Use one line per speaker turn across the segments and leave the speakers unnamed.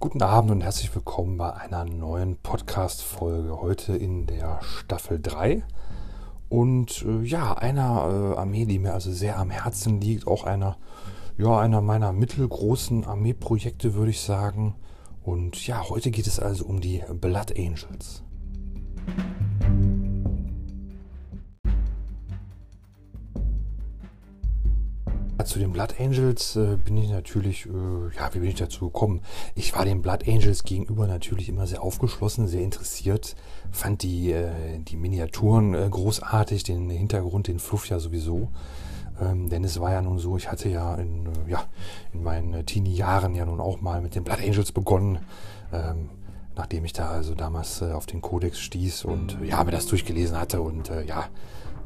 Guten Abend und herzlich willkommen bei einer neuen Podcast-Folge. Heute in der Staffel 3. Und äh, ja, einer äh, Armee, die mir also sehr am Herzen liegt. Auch einer, ja, einer meiner mittelgroßen Armeeprojekte, würde ich sagen. Und ja, heute geht es also um die Blood Angels. Zu den Blood Angels äh, bin ich natürlich, äh, ja, wie bin ich dazu gekommen? Ich war den Blood Angels gegenüber natürlich immer sehr aufgeschlossen, sehr interessiert, fand die, äh, die Miniaturen äh, großartig, den Hintergrund, den Fluff ja sowieso. Ähm, denn es war ja nun so, ich hatte ja in, äh, ja, in meinen Teenie-Jahren ja nun auch mal mit den Blood Angels begonnen. Ähm, nachdem ich da also damals äh, auf den Kodex stieß und ja, mir das durchgelesen hatte und ja,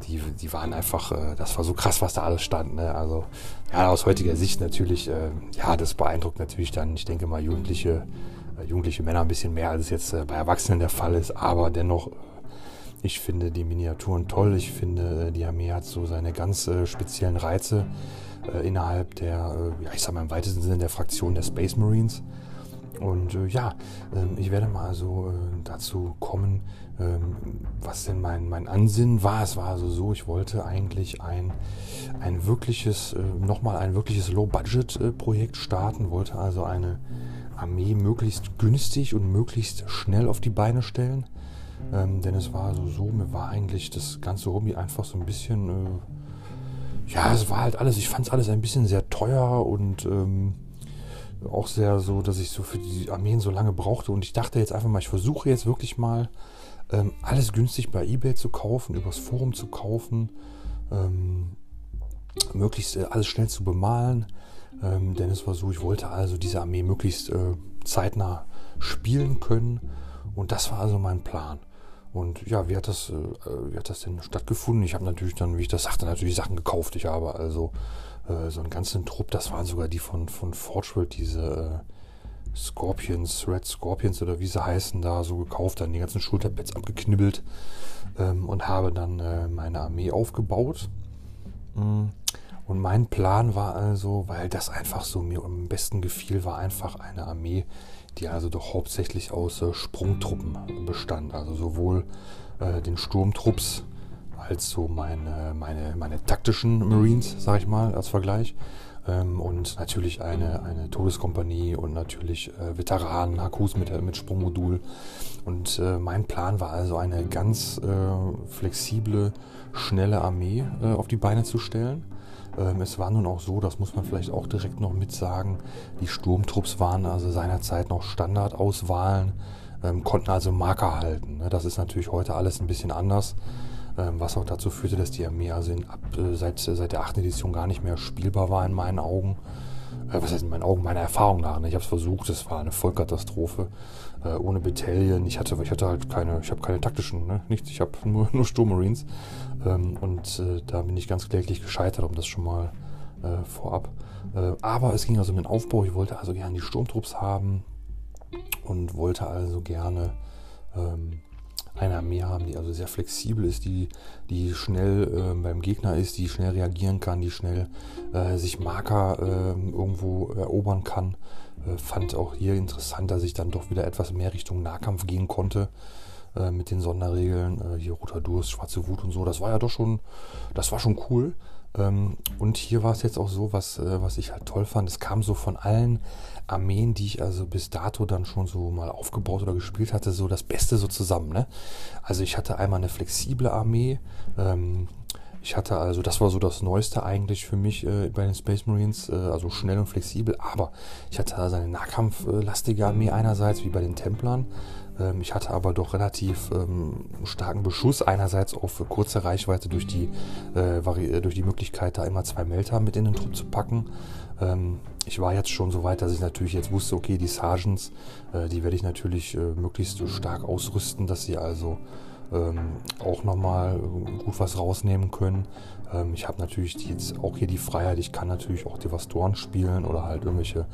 die, die waren einfach, äh, das war so krass, was da alles stand. Ne? Also ja, aus heutiger Sicht natürlich, äh, ja, das beeindruckt natürlich dann, ich denke mal, Jugendliche, äh, jugendliche Männer ein bisschen mehr, als es jetzt äh, bei Erwachsenen der Fall ist. Aber dennoch, äh, ich finde die Miniaturen toll. Ich finde, äh, die Armee hat so seine ganz speziellen Reize innerhalb der, ja, ich sag mal im weitesten Sinne der Fraktion der Space Marines. Und äh, ja, äh, ich werde mal so äh, dazu kommen, ähm, was denn mein, mein Ansinnen war. Es war also so, ich wollte eigentlich ein, ein wirkliches, äh, nochmal ein wirkliches Low-Budget-Projekt starten, wollte also eine Armee möglichst günstig und möglichst schnell auf die Beine stellen. Ähm, denn es war also so, mir war eigentlich das ganze Hobby einfach so ein bisschen, äh, ja, es war halt alles, ich fand es alles ein bisschen sehr teuer und ähm, auch sehr so, dass ich so für die Armeen so lange brauchte. Und ich dachte jetzt einfach mal, ich versuche jetzt wirklich mal ähm, alles günstig bei eBay zu kaufen, übers Forum zu kaufen, ähm, möglichst äh, alles schnell zu bemalen. Ähm, denn es war so, ich wollte also diese Armee möglichst äh, zeitnah spielen können. Und das war also mein Plan. Und ja, wie hat das, äh, wie hat das denn stattgefunden? Ich habe natürlich dann, wie ich das sagte, natürlich Sachen gekauft. Ich habe also äh, so einen ganzen Trupp, das waren sogar die von, von Forgeworld, diese äh, Scorpions, Red Scorpions oder wie sie heißen, da so gekauft, dann die ganzen Schulterpads abgeknibbelt ähm, und habe dann äh, meine Armee aufgebaut. Mm. Und mein Plan war also, weil das einfach so mir am besten gefiel, war einfach eine Armee, die also doch hauptsächlich aus äh, Sprungtruppen bestand. Also sowohl äh, den Sturmtrupps als so meine, meine, meine taktischen Marines, sag ich mal, als Vergleich. Ähm, und natürlich eine, eine Todeskompanie und natürlich äh, Veteranen, Hakus mit, mit Sprungmodul. Und äh, mein Plan war also eine ganz äh, flexible, schnelle Armee äh, auf die Beine zu stellen. Ähm, es war nun auch so, das muss man vielleicht auch direkt noch mit sagen, die Sturmtrupps waren also seinerzeit noch Standardauswahlen, ähm, konnten also Marker halten. Ne? Das ist natürlich heute alles ein bisschen anders. Ähm, was auch dazu führte, dass die Armee also ab, äh, seit, seit der 8. Edition gar nicht mehr spielbar war in meinen Augen. Äh, was heißt in meinen Augen? Meiner Erfahrung nach. Ne? Ich habe es versucht, es war eine Vollkatastrophe. Äh, ohne Battalion. Ich hatte, ich hatte halt keine, ich habe keine taktischen, ne? nichts. Ich habe nur, nur Sturmmarines. Ähm, und da bin ich ganz kläglich gescheitert, um das schon mal vorab. Aber es ging also um den Aufbau. Ich wollte also gerne die Sturmtrupps haben und wollte also gerne ähm, eine Armee haben, die also sehr flexibel ist, die, die schnell äh, beim Gegner ist, die schnell reagieren kann, die schnell äh, sich Marker äh, irgendwo erobern kann. Äh, fand auch hier interessant, dass ich dann doch wieder etwas mehr Richtung Nahkampf gehen konnte äh, mit den Sonderregeln. Äh, hier Roter Durst, Schwarze Wut und so. Das war ja doch schon, das war schon cool. Ähm, und hier war es jetzt auch so, was, was ich halt toll fand. Es kam so von allen Armeen, die ich also bis dato dann schon so mal aufgebaut oder gespielt hatte, so das Beste so zusammen. Ne? Also ich hatte einmal eine flexible Armee. Ähm, ich hatte also, das war so das Neueste eigentlich für mich äh, bei den Space Marines, äh, also schnell und flexibel, aber ich hatte also eine nahkampflastige Armee einerseits, wie bei den Templern. Ähm, ich hatte aber doch relativ ähm, starken Beschuss, einerseits auf kurze Reichweite durch die, äh, äh, durch die Möglichkeit, da immer zwei Melter mit in den Trupp zu packen. Ähm, ich war jetzt schon so weit, dass ich natürlich jetzt wusste, okay, die Sergeants, äh, die werde ich natürlich äh, möglichst stark ausrüsten, dass sie also ähm, auch nochmal gut was rausnehmen können. Ähm, ich habe natürlich jetzt auch hier die Freiheit, ich kann natürlich auch Devastoren spielen oder halt irgendwelche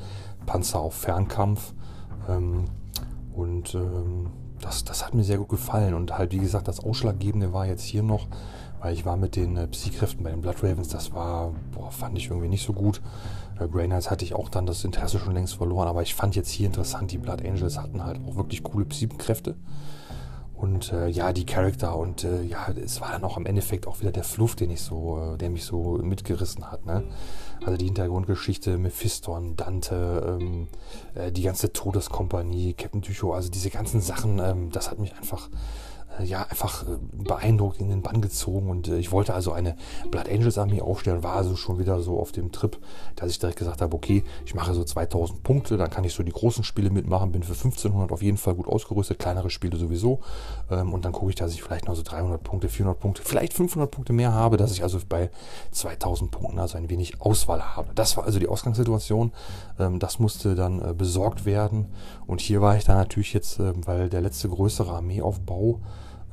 Panzer auf Fernkampf. Und ähm, das, das hat mir sehr gut gefallen. Und halt, wie gesagt, das Ausschlaggebende war jetzt hier noch, Weil ich war mit den äh, Psykräften bei den Blood Ravens, das war, boah, fand ich irgendwie nicht so gut. Bei Grey Knights hatte ich auch dann das Interesse schon längst verloren, aber ich fand jetzt hier interessant, die Blood Angels hatten halt auch wirklich coole Psykräfte. Und äh, ja, die Charakter und äh, ja, es war dann auch im Endeffekt auch wieder der Fluff, den ich so, äh, der mich so mitgerissen hat. Ne? Also die Hintergrundgeschichte, Mephiston, Dante, ähm, äh, die ganze Todeskompanie, Captain Tycho, also diese ganzen Sachen, ähm, das hat mich einfach ja, einfach äh, beeindruckt in den Bann gezogen. Und äh, ich wollte also eine Blood Angels Armee aufstellen, war also schon wieder so auf dem Trip, dass ich direkt gesagt habe, okay, ich mache so 2000 Punkte, dann kann ich so die großen Spiele mitmachen, bin für 1500 auf jeden Fall gut ausgerüstet, kleinere Spiele sowieso. Ähm, und dann gucke ich, dass ich vielleicht noch so 300 Punkte, 400 Punkte, vielleicht 500 Punkte mehr habe, dass ich also bei 2000 Punkten also ein wenig Auswahl habe. Das war also die Ausgangssituation, ähm, das musste dann besorgt werden. Und hier war ich dann natürlich jetzt, ähm, weil der letzte größere Armeeaufbau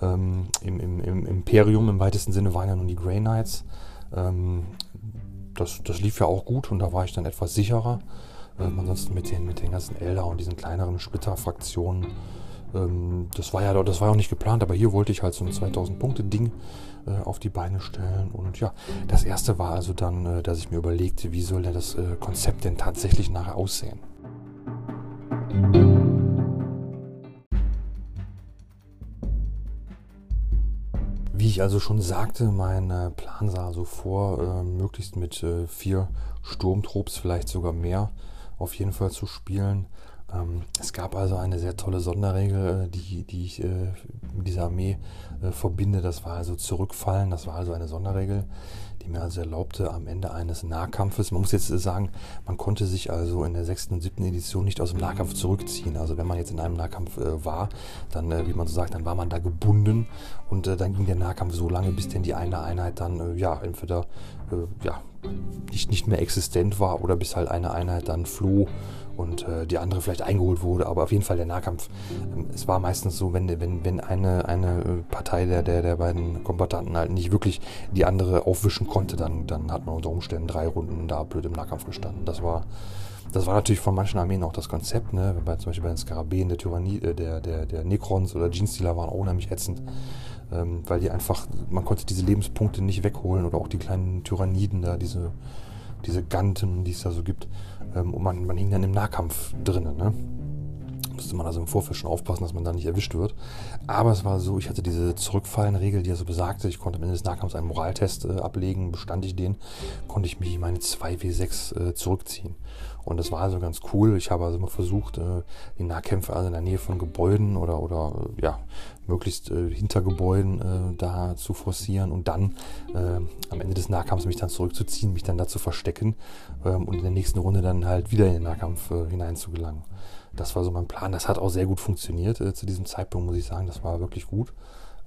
ähm, im, im, im, Imperium im weitesten Sinne waren ja nun die Grey Knights. Ähm, das, das lief ja auch gut und da war ich dann etwas sicherer. Ähm, ansonsten mit den, mit den ganzen Elder und diesen kleineren Splitterfraktionen, ähm, das war ja das war auch nicht geplant, aber hier wollte ich halt so ein 2000-Punkte-Ding äh, auf die Beine stellen. Und ja, das erste war also dann, äh, dass ich mir überlegte, wie soll denn das äh, Konzept denn tatsächlich nachher aussehen. Wie ich also schon sagte, mein äh, Plan sah so vor, äh, möglichst mit äh, vier Sturmtrupps, vielleicht sogar mehr, auf jeden Fall zu spielen. Ähm, es gab also eine sehr tolle Sonderregel, die, die ich mit dieser Armee verbinde. Das war also Zurückfallen, das war also eine Sonderregel, die mir also erlaubte, am Ende eines Nahkampfes, man muss jetzt sagen, man konnte sich also in der sechsten und siebten Edition nicht aus dem Nahkampf zurückziehen. Also wenn man jetzt in einem Nahkampf äh, war, dann, äh, wie man so sagt, dann war man da gebunden und äh, dann ging der Nahkampf so lange, bis denn die eine Einheit dann, äh, ja, entweder, äh, ja, nicht, nicht mehr existent war oder bis halt eine Einheit dann floh und äh, die andere vielleicht eingeholt wurde, aber auf jeden Fall der Nahkampf. Ähm, es war meistens so, wenn, wenn, wenn eine, eine Partei der, der, der beiden Kombattanten halt nicht wirklich die andere aufwischen konnte, dann, dann hat man unter Umständen drei Runden da blöd im Nahkampf gestanden. Das war, das war natürlich von manchen Armeen auch das Konzept, ne? Bei, zum Beispiel bei den Skarabäen, der Tyrannie, äh, der, der, der Necrons oder Genestealer waren auch unheimlich ätzend. Ähm, weil die einfach, man konnte diese Lebenspunkte nicht wegholen oder auch die kleinen Tyranniden da, diese, diese Ganten, die es da so gibt. Ähm, und man, man hing dann im Nahkampf drinnen. Ne? Musste man also im Vorfeld schon aufpassen, dass man da nicht erwischt wird. Aber es war so, ich hatte diese Zurückfallenregel, die also besagte, ich konnte am Ende des Nahkampfs einen Moraltest äh, ablegen, bestand ich den, konnte ich mich meine 2W6 äh, zurückziehen. Und das war also ganz cool. Ich habe also immer versucht, äh, die Nahkämpfe also in der Nähe von Gebäuden oder, oder äh, ja, möglichst äh, hinter Gebäuden äh, da zu forcieren und dann am Ende des Nahkampfs mich dann zurückzuziehen, mich dann da zu verstecken ähm, und in der nächsten Runde dann halt wieder in den Nahkampf äh, hineinzugelangen. Das war so mein Plan. Das hat auch sehr gut funktioniert äh, zu diesem Zeitpunkt, muss ich sagen. Das war wirklich gut.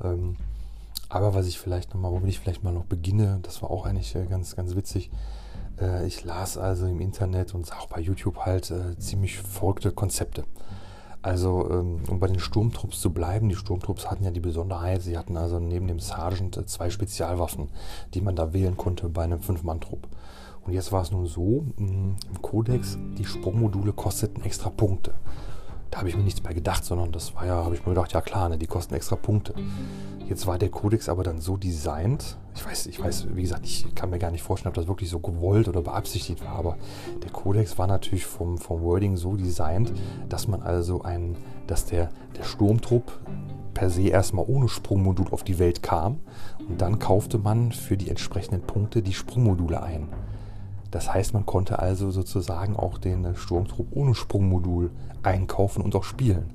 Ähm, aber was ich vielleicht nochmal, womit ich vielleicht mal noch beginne, das war auch eigentlich äh, ganz, ganz witzig. Äh, ich las also im Internet und auch bei YouTube halt äh, ziemlich verrückte Konzepte. Also, ähm, um bei den Sturmtrupps zu bleiben, die Sturmtrupps hatten ja die Besonderheit, sie hatten also neben dem Sergeant äh, zwei Spezialwaffen, die man da wählen konnte bei einem Fünf-Mann-Trupp. Und jetzt war es nun so, mm, im Kodex, die Sprungmodule kosteten extra Punkte. Da habe ich mir nichts mehr gedacht, sondern das war ja, habe ich mir gedacht, ja klar, ne, die kosten extra Punkte. Jetzt war der Kodex aber dann so designt, ich weiß, ich weiß, wie gesagt, ich kann mir gar nicht vorstellen, ob das wirklich so gewollt oder beabsichtigt war, aber der Kodex war natürlich vom, vom Wording so designt, dass man also ein, dass der, der Sturmtrupp per se erstmal ohne Sprungmodul auf die Welt kam und dann kaufte man für die entsprechenden Punkte die Sprungmodule ein. Das heißt, man konnte also sozusagen auch den Sturmtrupp ohne Sprungmodul einkaufen und auch spielen.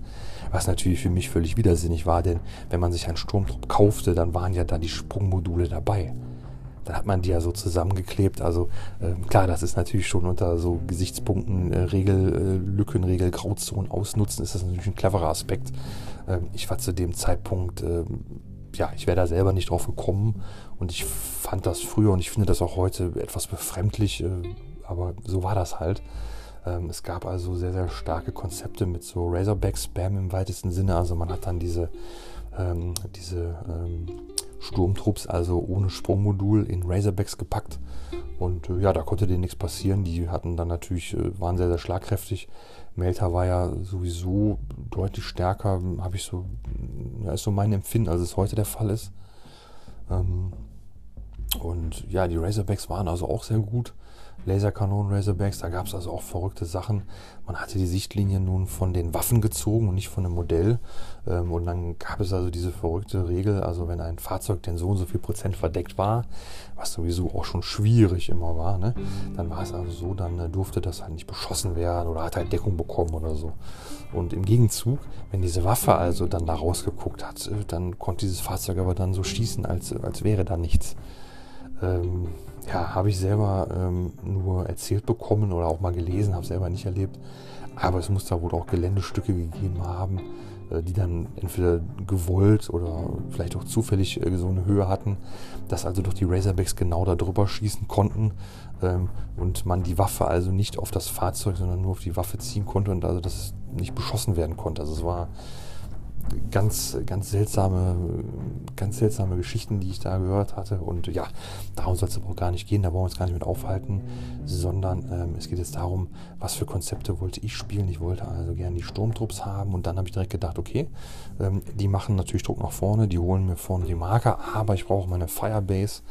Was natürlich für mich völlig widersinnig war, denn wenn man sich einen Sturmtrupp kaufte, dann waren ja da die Sprungmodule dabei. Dann hat man die ja so zusammengeklebt. Also äh, klar, das ist natürlich schon unter so Gesichtspunkten, äh, Regel, äh, Lückenregel, Grauzonen ausnutzen, ist das natürlich ein cleverer Aspekt. Ähm, ich war zu dem Zeitpunkt ähm, ja, ich wäre da selber nicht drauf gekommen und ich fand das früher und ich finde das auch heute etwas befremdlich, äh, aber so war das halt. Ähm, es gab also sehr, sehr starke Konzepte mit so Razorback-Spam im weitesten Sinne. Also man hat dann diese, ähm, diese ähm, Sturmtrupps also ohne Sprungmodul in Razorbacks gepackt und äh, ja, da konnte denen nichts passieren. Die hatten dann natürlich, äh, waren sehr, sehr schlagkräftig. Melta war ja sowieso deutlich stärker, habe ich so, ja, ist so mein Empfinden, als es heute der Fall ist. Ähm, und ja, die Razorbacks waren also auch sehr gut. Laserkanonen Razorbacks, da gab es also auch verrückte Sachen. Man hatte die Sichtlinie nun von den Waffen gezogen und nicht von dem Modell. Ähm, und dann gab es also diese verrückte Regel, also wenn ein Fahrzeug denn so und so viel Prozent verdeckt war, was sowieso auch schon schwierig immer war, ne, dann war es also so, dann äh, durfte das halt nicht beschossen werden oder hat halt Deckung bekommen oder so. Und im Gegenzug, wenn diese Waffe also dann da rausgeguckt hat, äh, dann konnte dieses Fahrzeug aber dann so schießen, als, als wäre da nichts. Ähm, ja, habe ich selber ähm, nur erzählt bekommen oder auch mal gelesen, habe selber nicht erlebt. Aber es muss da wohl auch Geländestücke gegeben haben, äh, die dann entweder gewollt oder vielleicht auch zufällig äh, so eine Höhe hatten, dass also durch die Razorbacks genau da drüber schießen konnten ähm, und man die Waffe also nicht auf das Fahrzeug, sondern nur auf die Waffe ziehen konnte und also das nicht beschossen werden konnte. Also es war ganz, ganz seltsame, ganz seltsame Geschichten, die ich da gehört hatte. Und ja, darum soll es aber auch gar nicht gehen, da wollen wir uns gar nicht mit aufhalten, sondern ähm, es geht jetzt darum, was für Konzepte wollte ich spielen. Ich wollte also gerne die Sturmtrupps haben und dann habe ich direkt gedacht, okay, ähm, die machen natürlich Druck nach vorne, die holen mir vorne die Marker, aber ich brauche meine Firebase.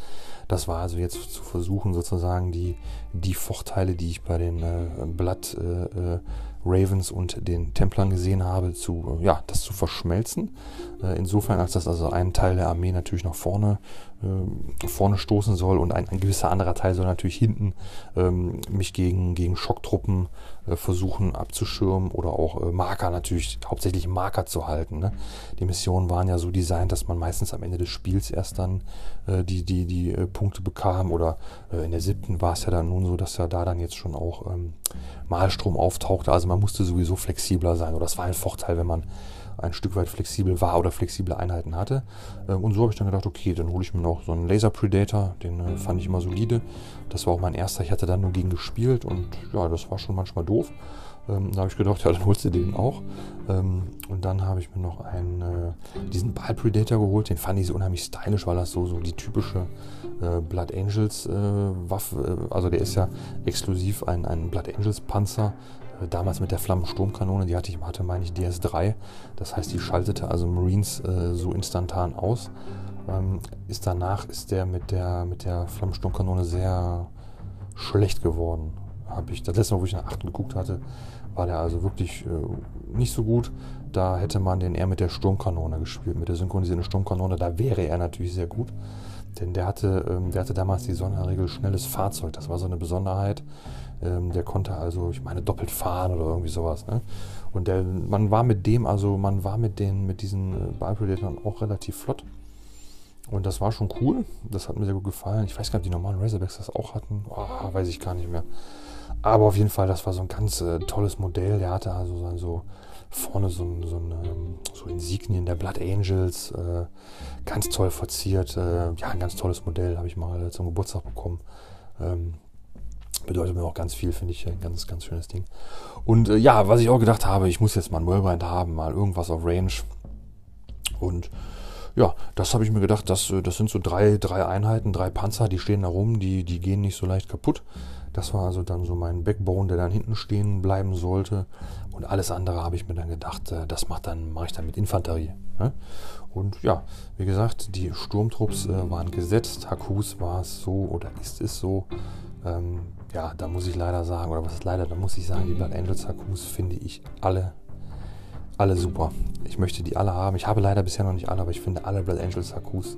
Das war also jetzt zu versuchen, sozusagen die, die Vorteile, die ich bei den äh, Blatt äh, äh Ravens und den Templern gesehen habe, zu, ja, das zu verschmelzen. Äh, insofern, als das also ein Teil der Armee natürlich nach vorne, äh, vorne stoßen soll und ein, ein, gewisser anderer Teil soll natürlich hinten ähm, mich gegen, gegen Schocktruppen äh, versuchen abzuschirmen oder auch äh, Marker natürlich, hauptsächlich Marker zu halten. Ne? Die Missionen waren ja so designt, dass man meistens am Ende des Spiels erst dann äh, die, die, die Punkte bekam oder in der siebten war es ja dann nun so, dass ja da dann jetzt schon auch ähm, Malstrom auftauchte. Also man musste sowieso flexibler sein. Oder das war ein Vorteil, wenn man ein Stück weit flexibel war oder flexible Einheiten hatte. Ähm, und so habe ich dann gedacht, okay, dann hole ich mir noch so einen Laser Predator, den äh, fand ich immer solide. Das war auch mein erster, ich hatte dann nur gegen gespielt und ja, das war schon manchmal doof. Ähm, da habe ich gedacht, ja, dann holst du den auch. Ähm, und dann habe ich mir noch einen, äh, diesen Ball Predator geholt. Den fand ich so unheimlich stylisch, weil das so, so die typische äh, Blood Angels äh, Waffe, äh, also der ist ja exklusiv ein, ein Blood Angels Panzer. Äh, damals mit der Flammensturmkanone, die hatte ich, hatte meine ich DS3. Das heißt, die schaltete also Marines äh, so instantan aus. Ähm, ist danach ist der mit der, mit der Flammensturmkanone sehr schlecht geworden habe ich das letzte Mal, wo ich nach 8 geguckt hatte, war der also wirklich äh, nicht so gut. Da hätte man den eher mit der Sturmkanone gespielt, mit der synchronisierten Sturmkanone. Da wäre er natürlich sehr gut. Denn der hatte, ähm, der hatte damals die Sonderregel schnelles Fahrzeug. Das war so eine Besonderheit. Ähm, der konnte also, ich meine, doppelt fahren oder irgendwie sowas. Ne? Und der, man war mit dem, also man war mit den, mit diesen äh, auch relativ flott. Und das war schon cool. Das hat mir sehr gut gefallen. Ich weiß gar nicht, ob die normalen Razorbacks das auch hatten. Oh, weiß ich gar nicht mehr. Aber auf jeden Fall, das war so ein ganz äh, tolles Modell. Der hatte also so, so vorne so, so, ein, so Insignien der Blood Angels. Äh, ganz toll verziert. Äh, ja, ein ganz tolles Modell habe ich mal zum Geburtstag bekommen. Ähm, bedeutet mir auch ganz viel, finde ich ein ganz, ganz schönes Ding. Und äh, ja, was ich auch gedacht habe, ich muss jetzt mal ein Whirlwind haben, mal irgendwas auf Range. Und ja, das habe ich mir gedacht, das, äh, das sind so drei, drei Einheiten, drei Panzer, die stehen da rum, die, die gehen nicht so leicht kaputt. Das war also dann so mein Backbone, der dann hinten stehen bleiben sollte. Und alles andere habe ich mir dann gedacht, äh, das macht dann, mache ich dann mit Infanterie. Ne? Und ja, wie gesagt, die Sturmtrupps äh, waren gesetzt. Hakus war es so oder ist es so. Ähm, ja, da muss ich leider sagen, oder was ist leider, da muss ich sagen, die Blood Angels Hakus finde ich alle, alle super. Ich möchte die alle haben. Ich habe leider bisher noch nicht alle, aber ich finde alle Blood Angels Hakus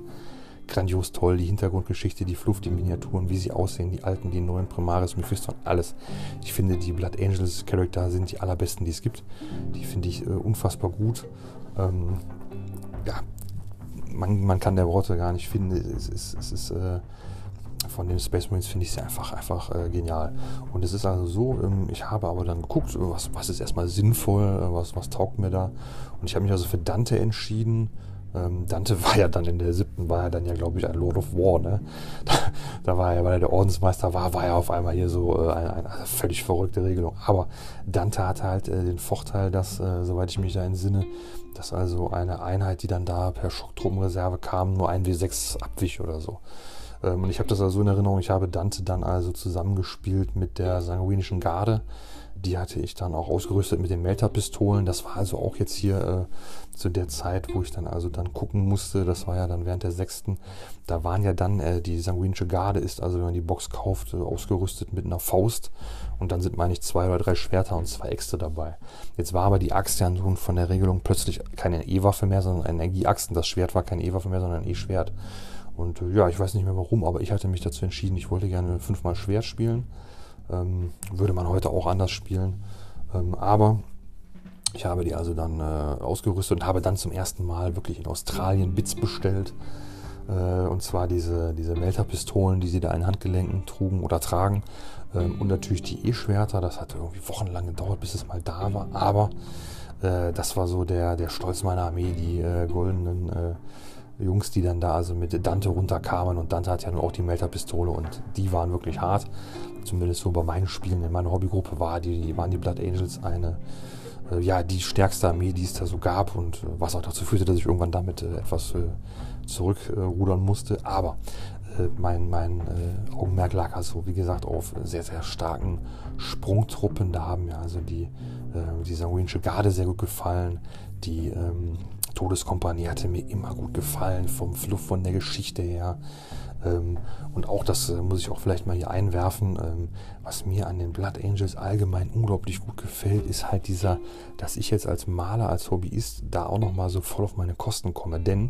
grandios toll. Die Hintergrundgeschichte, die Fluff, die Miniaturen, wie sie aussehen, die alten, die neuen Primaris, Mephisto, alles. Ich finde, die Blood Angels Charakter sind die allerbesten, die es gibt. Die finde ich äh, unfassbar gut. Ähm, ja, man, man kann der Worte gar nicht finden. Es ist, es ist äh, von den Space Marines finde ich sie einfach, einfach äh, genial. Und es ist also so, ähm, ich habe aber dann geguckt, was, was ist erstmal sinnvoll, äh, was, was taugt mir da. Und ich habe mich also für Dante entschieden. Ähm, Dante war ja dann in der siebten, war ja dann ja, glaube ich, ein Lord of War, ne? Da, da war er, weil er der Ordensmeister war, war er auf einmal hier so äh, eine, eine, völlig verrückte Regelung. Aber Dante hatte halt äh, den Vorteil, dass, äh, soweit ich mich da entsinne, dass also eine Einheit, die dann da per Schocktruppenreserve kam, nur ein W6 abwich oder so. Ähm, und ich habe das also in Erinnerung, ich habe Dante dann also zusammengespielt mit der sanguinischen Garde. Die hatte ich dann auch ausgerüstet mit den Melter-Pistolen. Das war also auch jetzt hier äh, zu der Zeit, wo ich dann also dann gucken musste. Das war ja dann während der sechsten. Da waren ja dann, äh, die sanguinische Garde ist also, wenn man die Box kauft, äh, ausgerüstet mit einer Faust. Und dann sind, meine ich, zwei oder drei Schwerter und zwei Äxte dabei. Jetzt war aber die Axt ja nun von der Regelung plötzlich keine E-Waffe mehr, sondern eine Energieaxt. Und das Schwert war keine E-Waffe mehr, sondern ein E-Schwert. Und äh, ja, ich weiß nicht mehr warum, aber ich hatte mich dazu entschieden, ich wollte gerne fünfmal Schwert spielen. Ähm, würde man heute auch anders spielen. Ähm, aber ich habe die also dann äh, ausgerüstet und habe dann zum ersten Mal wirklich in Australien Bits bestellt. Äh, und zwar diese, diese Melter-Pistolen, die sie da in Handgelenken trugen oder tragen. Ähm, und natürlich die E-Schwerter. Das hat irgendwie wochenlang gedauert, bis es mal da war. Aber äh, das war so der, der Stolz meiner Armee, die äh, goldenen Jungs, die dann da also mit Dante runterkamen und Dante hat ja nur auch die Melter-Pistole und die waren wirklich hart. Zumindest so bei meinen Spielen in meiner Hobbygruppe war die, waren die Blood Angels eine, äh, ja, die stärkste Armee, die es da so gab und äh, was auch dazu führte, dass ich irgendwann damit äh, etwas äh, zurückrudern musste. Aber äh, mein, mein äh, Augenmerk lag also, wie gesagt, auf sehr, sehr starken Sprungtruppen. Da haben mir also die, die sanguinische Garde sehr gut gefallen. Die ähm, Todeskompanie hatte mir immer gut gefallen, vom Fluff, von der Geschichte her. Ähm, und auch das äh, muss ich auch vielleicht mal hier einwerfen, ähm, was mir an den Blood Angels allgemein unglaublich gut gefällt, ist halt dieser, dass ich jetzt als Maler, als Hobbyist da auch nochmal so voll auf meine Kosten komme. Denn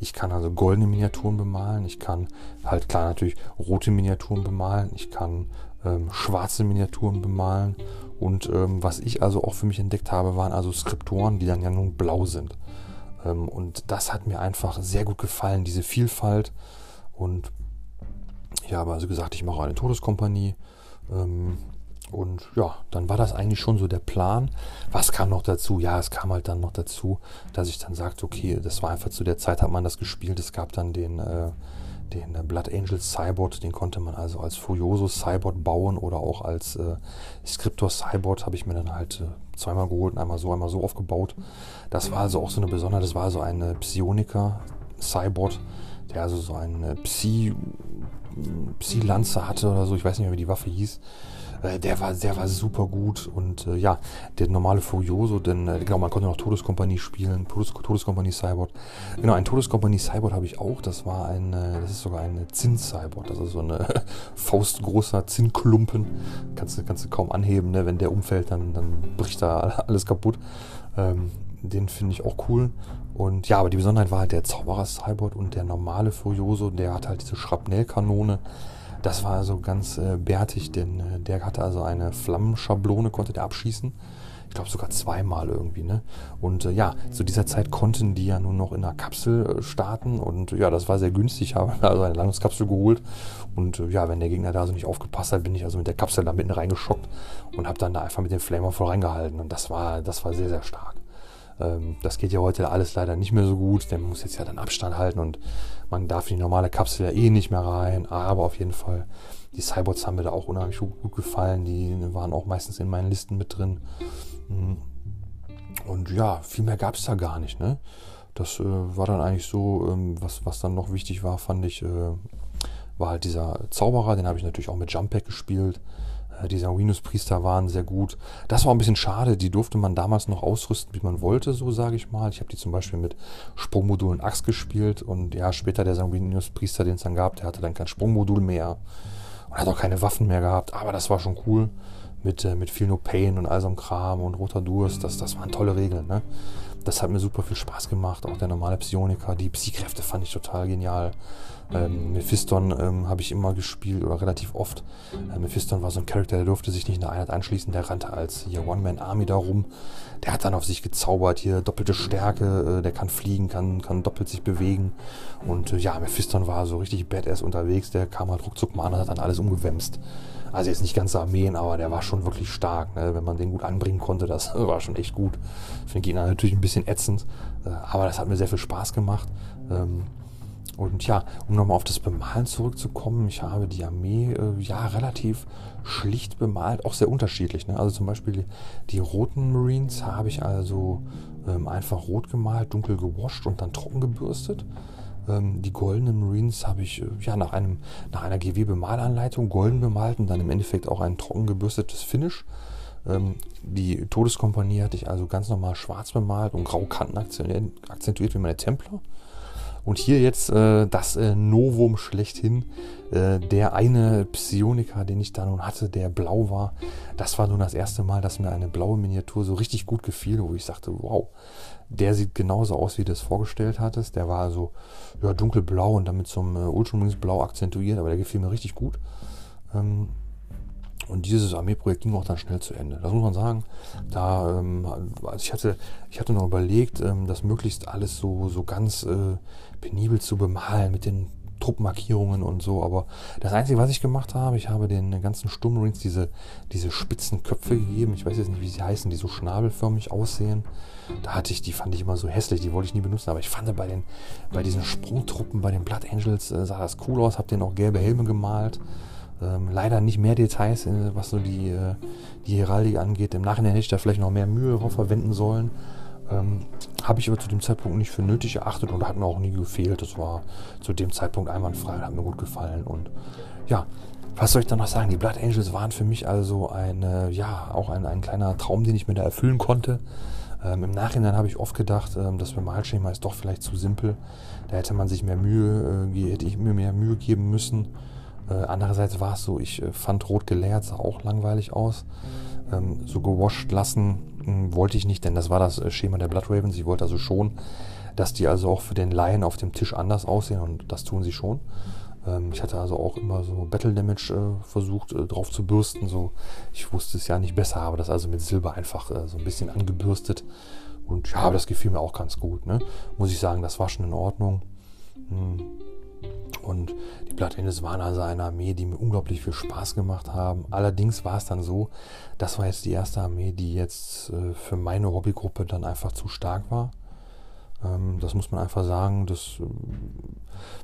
ich kann also goldene Miniaturen bemalen, ich kann halt klar natürlich rote Miniaturen bemalen, ich kann ähm, schwarze Miniaturen bemalen und ähm, was ich also auch für mich entdeckt habe, waren also Skriptoren, die dann ja nun blau sind. Ähm, und das hat mir einfach sehr gut gefallen, diese Vielfalt. Und ich habe also gesagt, ich mache eine Todeskompanie. Ähm, und ja, dann war das eigentlich schon so der Plan. Was kam noch dazu? Ja, es kam halt dann noch dazu, dass ich dann sagte, okay, das war einfach zu der Zeit, hat man das gespielt. Es gab dann den, äh, den Blood Angel Cyborg, den konnte man also als Furioso Cyborg bauen oder auch als äh, Scriptor Cyborg habe ich mir dann halt äh, zweimal geholt und einmal so, einmal so aufgebaut. Das war also auch so eine Besonderheit, das war so ein Psioniker Cyborg, der also so eine Psi, Psi-Lanze hatte oder so, ich weiß nicht mehr, wie die Waffe hieß. Äh, der war, der war super gut und äh, ja, der normale Furioso, denn äh, genau, man konnte noch Todeskompanie spielen, Todes Todeskompanie Cyborg. Genau, ein Todeskompanie Cyborg habe ich auch, das war ein, äh, das ist sogar ein Zinn-Cyborg, das ist so eine faustgroßer Zinnklumpen, kannst du kannst du kaum anheben, ne? wenn der umfällt, dann, dann bricht da alles kaputt. Ähm, den finde ich auch cool. Und ja, aber die Besonderheit war halt der Zauberer Cyborg und der normale Furioso, der hat halt diese Schrapnellkanone. Das war also ganz äh, bärtig, denn äh, der hatte also eine Flammenschablone, konnte der abschießen. Ich glaube sogar zweimal irgendwie, ne? Und äh, ja, zu dieser Zeit konnten die ja nur noch in einer Kapsel äh, starten und ja, das war sehr günstig. Ich habe also eine Landungskapsel geholt und äh, ja, wenn der Gegner da so nicht aufgepasst hat, bin ich also mit der Kapsel da mitten reingeschockt und habe dann da einfach mit dem Flamer voll reingehalten und das war, das war sehr, sehr stark. Ähm, das geht ja heute alles leider nicht mehr so gut, denn man muss jetzt ja dann Abstand halten und man darf in die normale Kapsel ja eh nicht mehr rein. Aber auf jeden Fall, die Cyborgs haben mir da auch unheimlich gut, gefallen. Die waren auch meistens in meinen Listen mit drin. Mhm. Und ja, viel mehr gab es da gar nicht. Ne? Das äh, war dann eigentlich so, ähm, was, was dann noch wichtig war, fand ich, äh, war halt dieser Zauberer. Den habe ich natürlich auch mit Jumpack gespielt. Äh, die Sanguinus-Priester waren sehr gut. Das war ein bisschen schade, die durfte man damals noch ausrüsten, wie man wollte, so sage ich mal. Ich habe die zum Beispiel mit Sprungmodul und Axt gespielt und ja, später der Sanguinus-Priester, den es dann gab, der hatte dann kein Sprungmodul mehr und hat auch keine Waffen mehr gehabt, aber das war schon cool. Mit, äh, mit viel No Pain und all so einem Kram und roter Durst, das, das waren tolle Regeln. Ne? Das hat mir super viel Spaß gemacht. Auch der normale Psioniker, die Psykräfte fand ich total genial. Ähm, Mephiston ähm, habe ich immer gespielt oder relativ oft. Äh, Mephiston war so ein Charakter, der durfte sich nicht in der Einheit anschließen. Der rannte als hier One-Man-Army da rum. Der hat dann auf sich gezaubert, hier doppelte Stärke. Äh, der kann fliegen, kann, kann doppelt sich bewegen. Und äh, ja, Mephiston war so richtig badass unterwegs. Der kam halt ruckzuck mal an und hat dann alles umgewämst. Also jetzt nicht ganze Armeen, aber der war schon wirklich stark. Ne? Wenn man den gut anbringen konnte, das war schon echt gut. Für den Gegner natürlich ein bisschen ätzend, äh, aber das hat mir sehr viel Spaß gemacht. Ähm, und ja, um nochmal auf das Bemalen zurückzukommen, ich habe die Armee äh, ja relativ schlicht bemalt, auch sehr unterschiedlich. Ne? Also zum Beispiel die, die roten Marines habe ich also ähm, einfach rot gemalt, dunkel gewascht und dann trocken gebürstet. Ähm, die goldenen Marines habe ich äh, ja nach, einem, nach einer GW-Bemalanleitung golden bemalt und dann im Endeffekt auch ein trocken gebürstetes Finish. Ähm, die Todeskompanie hatte ich also ganz normal schwarz bemalt und grau Kanten akzentuiert wie meine Templer. Und hier jetzt äh, das äh, Novum schlechthin. Äh, der eine Psioniker, den ich da nun hatte, der blau war. Das war nun das erste Mal, dass mir eine blaue Miniatur so richtig gut gefiel, wo ich sagte, wow, der sieht genauso aus, wie du es vorgestellt hattest. Der war also ja, dunkelblau und damit zum äh, Ultramarines-Blau akzentuiert, aber der gefiel mir richtig gut. Ähm, und dieses Armeeprojekt ging auch dann schnell zu Ende. Das muss man sagen. Da, ähm, also ich hatte, ich hatte noch überlegt, ähm, das möglichst alles so, so ganz äh, penibel zu bemalen mit den Truppmarkierungen und so. Aber das Einzige, was ich gemacht habe, ich habe den ganzen Sturmmarines diese, diese spitzen Köpfe gegeben. Ich weiß jetzt nicht, wie sie heißen, die so schnabelförmig aussehen. Da hatte ich, die fand ich immer so hässlich, die wollte ich nie benutzen. Aber ich fand bei, den, bei diesen Sprungtruppen, bei den Blood Angels, äh, sah das cool aus. Hab denen auch gelbe Helme gemalt. Ähm, leider nicht mehr Details, äh, was so die, äh, die Heraldik angeht. Im Nachhinein hätte ich da vielleicht noch mehr Mühe drauf verwenden sollen. Ähm, Habe ich aber zu dem Zeitpunkt nicht für nötig erachtet und hat mir auch nie gefehlt. Das war zu dem Zeitpunkt einwandfrei, hat mir gut gefallen. Und ja, was soll ich da noch sagen? Die Blood Angels waren für mich also eine, ja, auch ein, ein kleiner Traum, den ich mir da erfüllen konnte. Ähm, Im Nachhinein habe ich oft gedacht, ähm, das Bemalschema ist doch vielleicht zu simpel. Da hätte man sich mehr Mühe, äh, hätte ich mir mehr Mühe geben müssen. Äh, andererseits war es so, ich äh, fand rot geleert, sah auch langweilig aus. Ähm, so gewascht lassen hm, wollte ich nicht, denn das war das äh, Schema der Blood Ravens. Ich wollte also schon, dass die also auch für den Laien auf dem Tisch anders aussehen und das tun sie schon. Ähm, ich hatte also auch immer so Battle Damage versucht drauf zu bürsten. So, ich wusste es ja nicht besser, habe das also mit Silber einfach so ein bisschen angebürstet. Und ja, das gefiel mir auch ganz gut. Ne? Muss ich sagen, das war schon in Ordnung. Hm. Und die Blood Angels waren also eine Armee, die mir unglaublich viel Spaß gemacht haben. Allerdings war es dann so, das war jetzt die erste Armee, die jetzt äh, für meine Hobbygruppe dann einfach zu stark war. Ähm, das muss man einfach sagen. Das äh,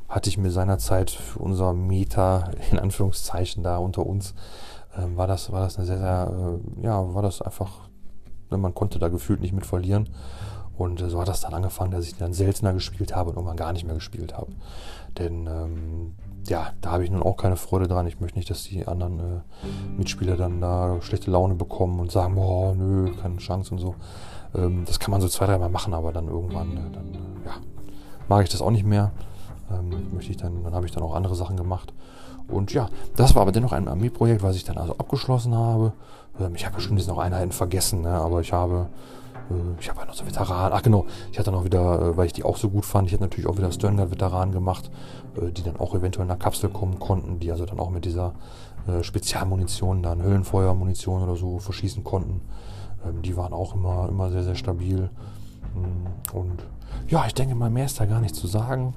hatte ich mir seinerzeit für unser Meta, in Anführungszeichen, da unter uns, äh, war, das, war das eine sehr, sehr, äh, ja, war das einfach, ne, man konnte da gefühlt nicht mit verlieren. Und so hat das dann angefangen, dass ich dann seltener gespielt habe und irgendwann gar nicht mehr gespielt habe. Denn ähm, ja, da habe ich nun auch keine Freude dran. Ich möchte nicht, dass die anderen äh, Mitspieler dann da schlechte Laune bekommen und sagen, boah, nö, keine Chance und so. Ähm, das kann man so zwei, dreimal machen, aber dann irgendwann, äh, dann äh, ja, mag ich das auch nicht mehr. Ähm, möchte ich dann, dann habe ich dann auch andere Sachen gemacht. Und ja, das war aber dennoch ein Armeeprojekt, was ich dann also abgeschlossen habe. Ähm, ich habe bestimmt jetzt noch Einheiten vergessen, ne, aber ich habe äh, ich habe ja noch so Veteranen. Ach genau, ich hatte noch wieder, äh, weil ich die auch so gut fand, ich hatte natürlich auch wieder Sternguard-Veteranen gemacht, äh, die dann auch eventuell in der Kapsel kommen konnten, die also dann auch mit dieser Spezialmunition, dann Höllenfeuermunition oder so verschießen konnten. Ähm, die waren auch immer, immer sehr, sehr stabil. Mm, und ja, ich denke mal, mehr ist da gar nicht zu sagen.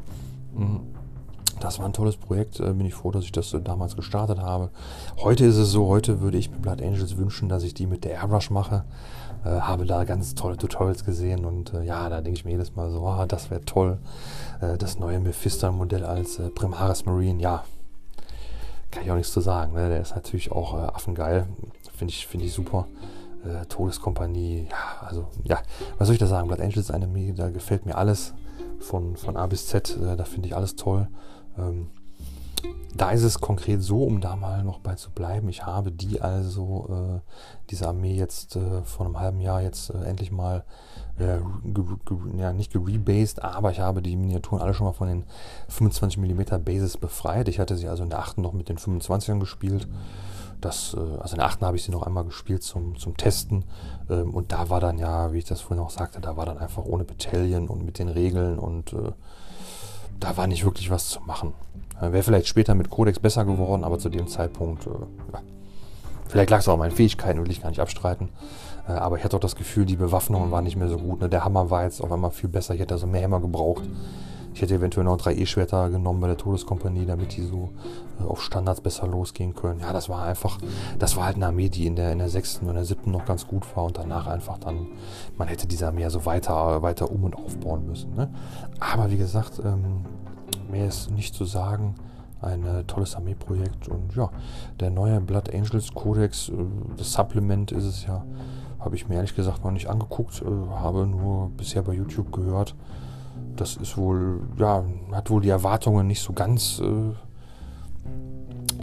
Das war ein tolles Projekt. Bin ich froh, dass ich das damals gestartet habe. Heute ist es so, heute würde ich mir Blood Angels wünschen, dass ich die mit der Airbrush mache. Äh, habe da ganz tolle Tutorials gesehen und äh, ja, da denke ich mir jedes Mal so, ah, das wäre toll. Äh, das neue Mephisto-Modell als äh, Primaris Marine, ja, kann ich auch nichts zu sagen. Ne? Der ist natürlich auch äh, affengeil, finde ich, find ich super. Äh, Todeskompanie, ja, also ja, was soll ich da sagen? Blood Angels ist eine Armee, da gefällt mir alles von, von A bis Z, da finde ich alles toll. Ähm, da ist es konkret so, um da mal noch bei zu bleiben. Ich habe die also, äh, diese Armee jetzt äh, vor einem halben Jahr jetzt äh, endlich mal, äh, ja, nicht gerebased, aber ich habe die Miniaturen alle schon mal von den 25 mm Bases befreit. Ich hatte sie also in der 8. noch mit den 25ern gespielt. Das, äh, also in der 8. habe ich sie noch einmal gespielt zum, zum Testen. Ähm, und da war dann ja, wie ich das vorhin auch sagte, da war dann einfach ohne Battalion und mit den Regeln und äh, da war nicht wirklich was zu machen. Äh, Wäre vielleicht später mit Codex besser geworden, aber zu dem Zeitpunkt, äh, ja. Vielleicht lag es auch an meinen Fähigkeiten, will ich gar nicht abstreiten. Äh, aber ich hatte auch das Gefühl, die Bewaffnung war nicht mehr so gut. Ne? Der Hammer war jetzt auf einmal viel besser. Ich hätte also mehr Hämmer gebraucht. Ich hätte eventuell noch drei E-Schwerter genommen bei der Todeskompanie, damit die so äh, auf Standards besser losgehen können. Ja, das war einfach, das war halt eine Armee, die in der, in der sechsten und der siebten noch ganz gut war und danach einfach dann, man hätte diese Armee so weiter, weiter um- und aufbauen müssen. Ne? Aber wie gesagt, ähm, mehr ist nicht zu sagen. Ein äh, tolles Armeeprojekt und ja, der neue Blood Angels Codex, äh, das Supplement ist es ja, habe ich mir ehrlich gesagt noch nicht angeguckt, habe nur bisher bei YouTube gehört. Das ist wohl, ja, hat wohl die Erwartungen nicht so ganz äh,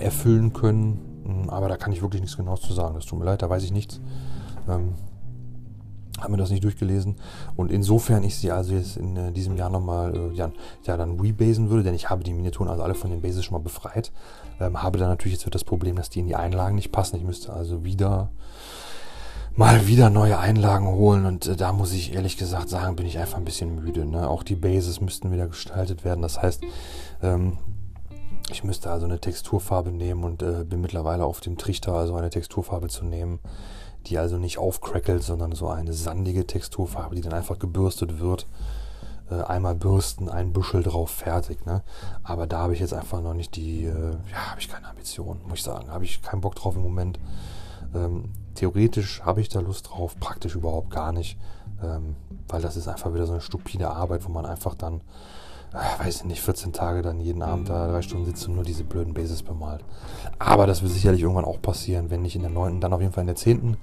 erfüllen können. Hm, aber da kann ich wirklich nichts Genaues zu sagen. Das tut mir leid, da weiß ich nichts. Ähm, habe mir das nicht durchgelesen. Und insofern ich sie also jetzt in äh, diesem Jahr nochmal äh, ja, ja, dann rebasen würde, denn ich habe die Miniaturen also alle von den Bases schon mal befreit. Ähm, habe dann natürlich jetzt das Problem, dass die in die Einlagen nicht passen. Ich müsste also wieder mal wieder neue Einlagen holen und äh, da muss ich ehrlich gesagt sagen, bin ich einfach ein bisschen müde. Ne? Auch die Bases müssten wieder gestaltet werden. Das heißt, ähm, ich müsste also eine Texturfarbe nehmen und äh, bin mittlerweile auf dem Trichter, also eine Texturfarbe zu nehmen, die also nicht aufcrackelt, sondern so eine sandige Texturfarbe, die dann einfach gebürstet wird. Äh, einmal bürsten, ein Büschel drauf, fertig. Ne? Aber da habe ich jetzt einfach noch nicht die, äh, ja, habe ich keine Ambition, muss ich sagen. Habe ich keinen Bock drauf im Moment. Ähm, theoretisch habe ich da Lust drauf, praktisch überhaupt gar nicht. Ähm, weil das ist einfach wieder so eine stupide Arbeit, wo man einfach dann äh, weiß ich nicht, 14 Tage dann jeden Abend da drei Stunden sitzt und nur diese blöden Bases bemalt. Aber das wird sicherlich irgendwann auch passieren, wenn nicht in der 9., dann auf jeden Fall in der 10.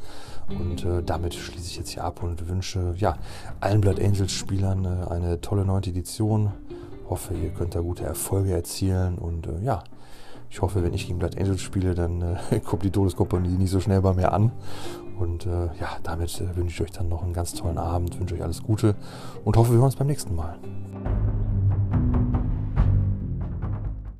Und äh, damit schließe ich jetzt hier ab und wünsche ja, allen Blood Angels Spielern äh, eine tolle 9. Edition. Hoffe, ihr könnt da gute Erfolge erzielen und äh, ja, ich hoffe, wenn ich gegen Blood Angels spiele, dann äh, kommt die Todeskompanie nicht so schnell bei mir an. Und äh, ja, damit äh, wünsche ich euch dann noch einen ganz tollen Abend, wünsche euch alles Gute und hoffe, wir hören uns beim nächsten Mal.